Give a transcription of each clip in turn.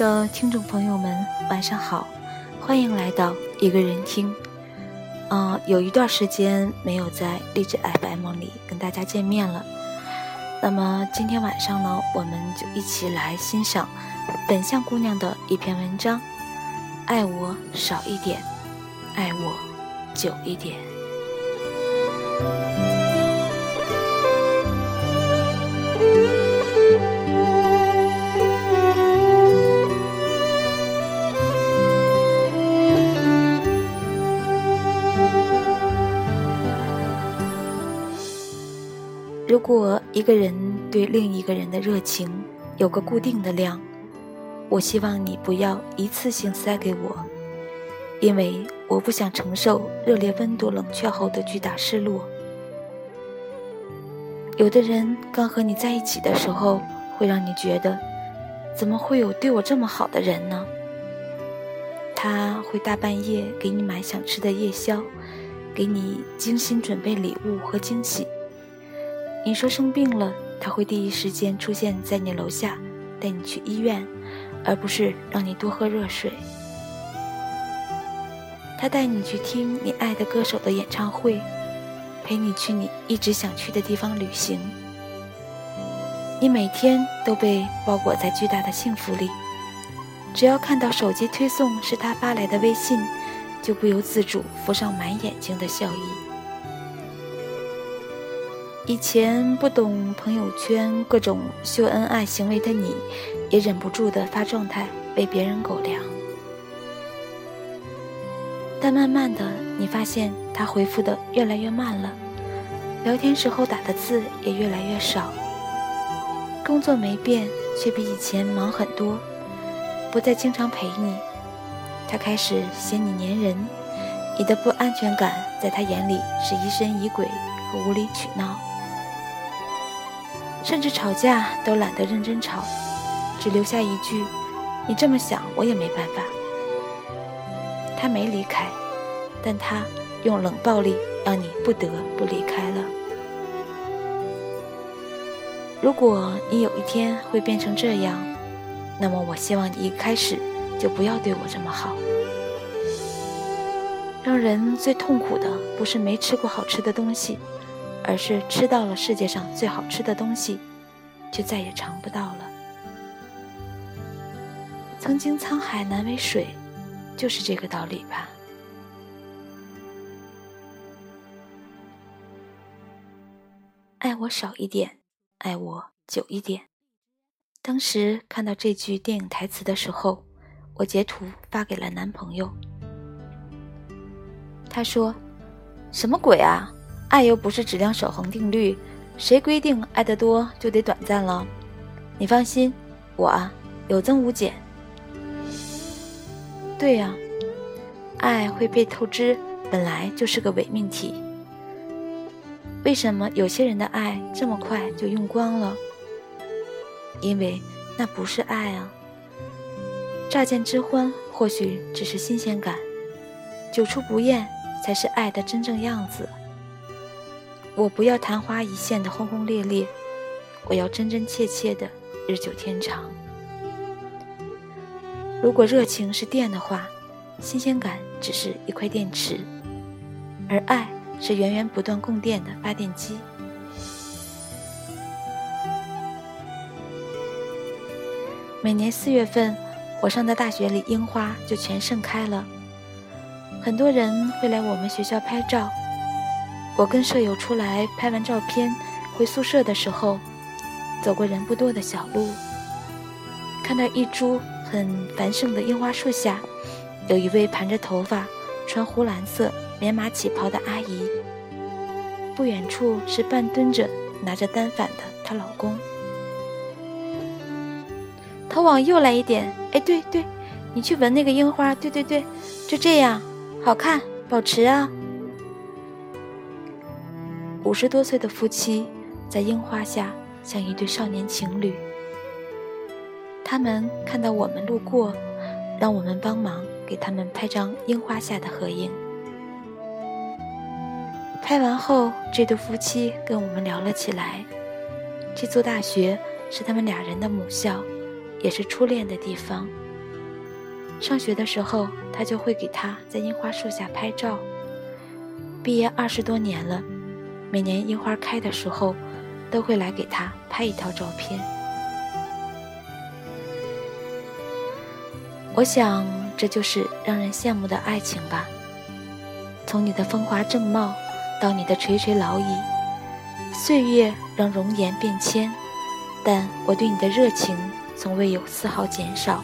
的听众朋友们，晚上好，欢迎来到一个人听。嗯，有一段时间没有在励志 FM 里跟大家见面了。那么今天晚上呢，我们就一起来欣赏本相姑娘的一篇文章：爱我少一点，爱我久一点。如果一个人对另一个人的热情有个固定的量，我希望你不要一次性塞给我，因为我不想承受热烈温度冷却后的巨大失落。有的人刚和你在一起的时候，会让你觉得，怎么会有对我这么好的人呢？他会大半夜给你买想吃的夜宵，给你精心准备礼物和惊喜。你说生病了，他会第一时间出现在你楼下，带你去医院，而不是让你多喝热水。他带你去听你爱的歌手的演唱会，陪你去你一直想去的地方旅行。你每天都被包裹在巨大的幸福里，只要看到手机推送是他发来的微信，就不由自主浮上满眼睛的笑意。以前不懂朋友圈各种秀恩爱行为的你，也忍不住的发状态喂别人狗粮。但慢慢的，你发现他回复的越来越慢了，聊天时候打的字也越来越少。工作没变，却比以前忙很多，不再经常陪你。他开始嫌你粘人，你的不安全感在他眼里是疑神疑鬼和无理取闹。甚至吵架都懒得认真吵，只留下一句：“你这么想，我也没办法。”他没离开，但他用冷暴力让你不得不离开了。如果你有一天会变成这样，那么我希望你一开始就不要对我这么好。让人最痛苦的不是没吃过好吃的东西。而是吃到了世界上最好吃的东西，却再也尝不到了。曾经沧海难为水，就是这个道理吧。爱我少一点，爱我久一点。当时看到这句电影台词的时候，我截图发给了男朋友。他说：“什么鬼啊？”爱又不是质量守恒定律，谁规定爱得多就得短暂了？你放心，我啊有增无减。对呀，爱会被透支，本来就是个伪命题。为什么有些人的爱这么快就用光了？因为那不是爱啊！乍见之欢或许只是新鲜感，久处不厌才是爱的真正样子。我不要昙花一现的轰轰烈烈，我要真真切切的日久天长。如果热情是电的话，新鲜感只是一块电池，而爱是源源不断供电的发电机。每年四月份，我上的大学里樱花就全盛开了，很多人会来我们学校拍照。我跟舍友出来拍完照片，回宿舍的时候，走过人不多的小路，看到一株很繁盛的樱花树下，有一位盘着头发、穿湖蓝色棉麻旗袍的阿姨。不远处是半蹲着拿着单反的她老公。头往右来一点，哎，对对，你去闻那个樱花，对对对，就这样，好看，保持啊。五十多岁的夫妻在樱花下像一对少年情侣。他们看到我们路过，让我们帮忙给他们拍张樱花下的合影。拍完后，这对夫妻跟我们聊了起来。这座大学是他们俩人的母校，也是初恋的地方。上学的时候，他就会给他在樱花树下拍照。毕业二十多年了，每年樱花开的时候，都会来给他拍一套照片。我想，这就是让人羡慕的爱情吧。从你的风华正茂，到你的垂垂老矣，岁月让容颜变迁，但我对你的热情从未有丝毫减少。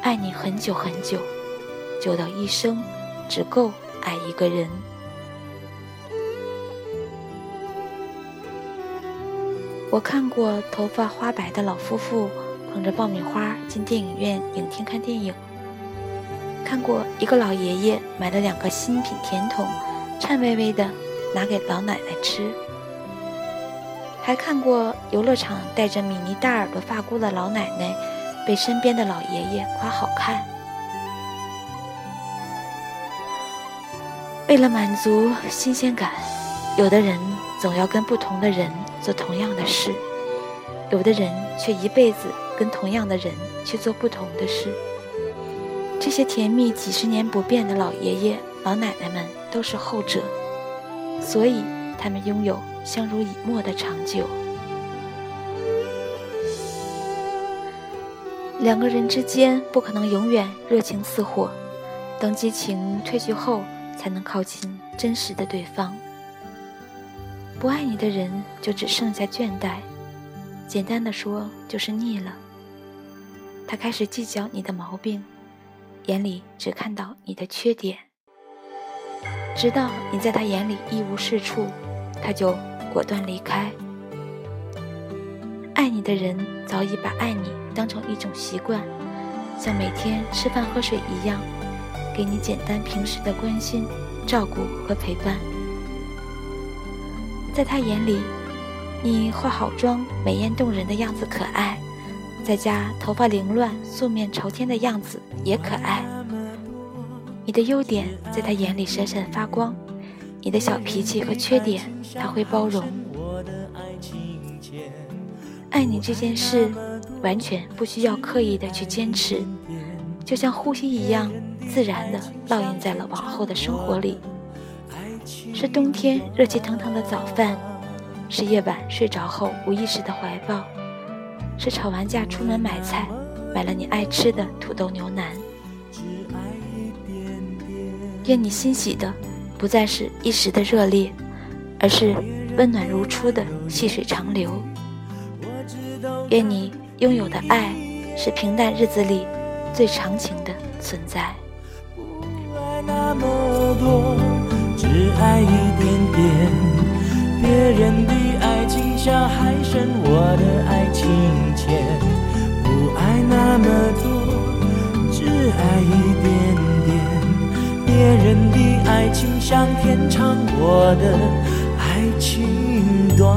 爱你很久很久，久到一生只够爱一个人。我看过头发花白的老夫妇捧着爆米花进电影院影厅看电影，看过一个老爷爷买了两个新品甜筒，颤巍巍的拿给老奶奶吃，还看过游乐场带着米妮大耳朵发箍的老奶奶。被身边的老爷爷夸好看。为了满足新鲜感，有的人总要跟不同的人做同样的事，有的人却一辈子跟同样的人去做不同的事。这些甜蜜几十年不变的老爷爷老奶奶们都是后者，所以他们拥有相濡以沫的长久。两个人之间不可能永远热情似火，等激情褪去后，才能靠近真实的对方。不爱你的人就只剩下倦怠，简单的说就是腻了。他开始计较你的毛病，眼里只看到你的缺点，直到你在他眼里一无是处，他就果断离开。爱你的人早已把爱你。当成一种习惯，像每天吃饭喝水一样，给你简单平时的关心、照顾和陪伴。在他眼里，你化好妆、美艳动人的样子可爱，在家头发凌乱、素面朝天的样子也可爱。你的优点在他眼里闪闪发光，你的小脾气和缺点他会包容。爱你这件事。完全不需要刻意的去坚持，就像呼吸一样自然的烙印在了往后的生活里。是冬天热气腾腾的早饭，是夜晚睡着后无意识的怀抱，是吵完架出门买菜，买了你爱吃的土豆牛腩。愿你欣喜的不再是一时的热烈，而是温暖如初的细水长流。愿你。拥有的爱，是平淡日子里最长情的存在。不爱那么多，只爱一点点。别人的爱情像海深，我的爱情浅。不爱那么多，只爱一点点。别人的爱情像天长，我的爱情短。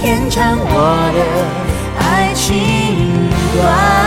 天长，我的爱情短。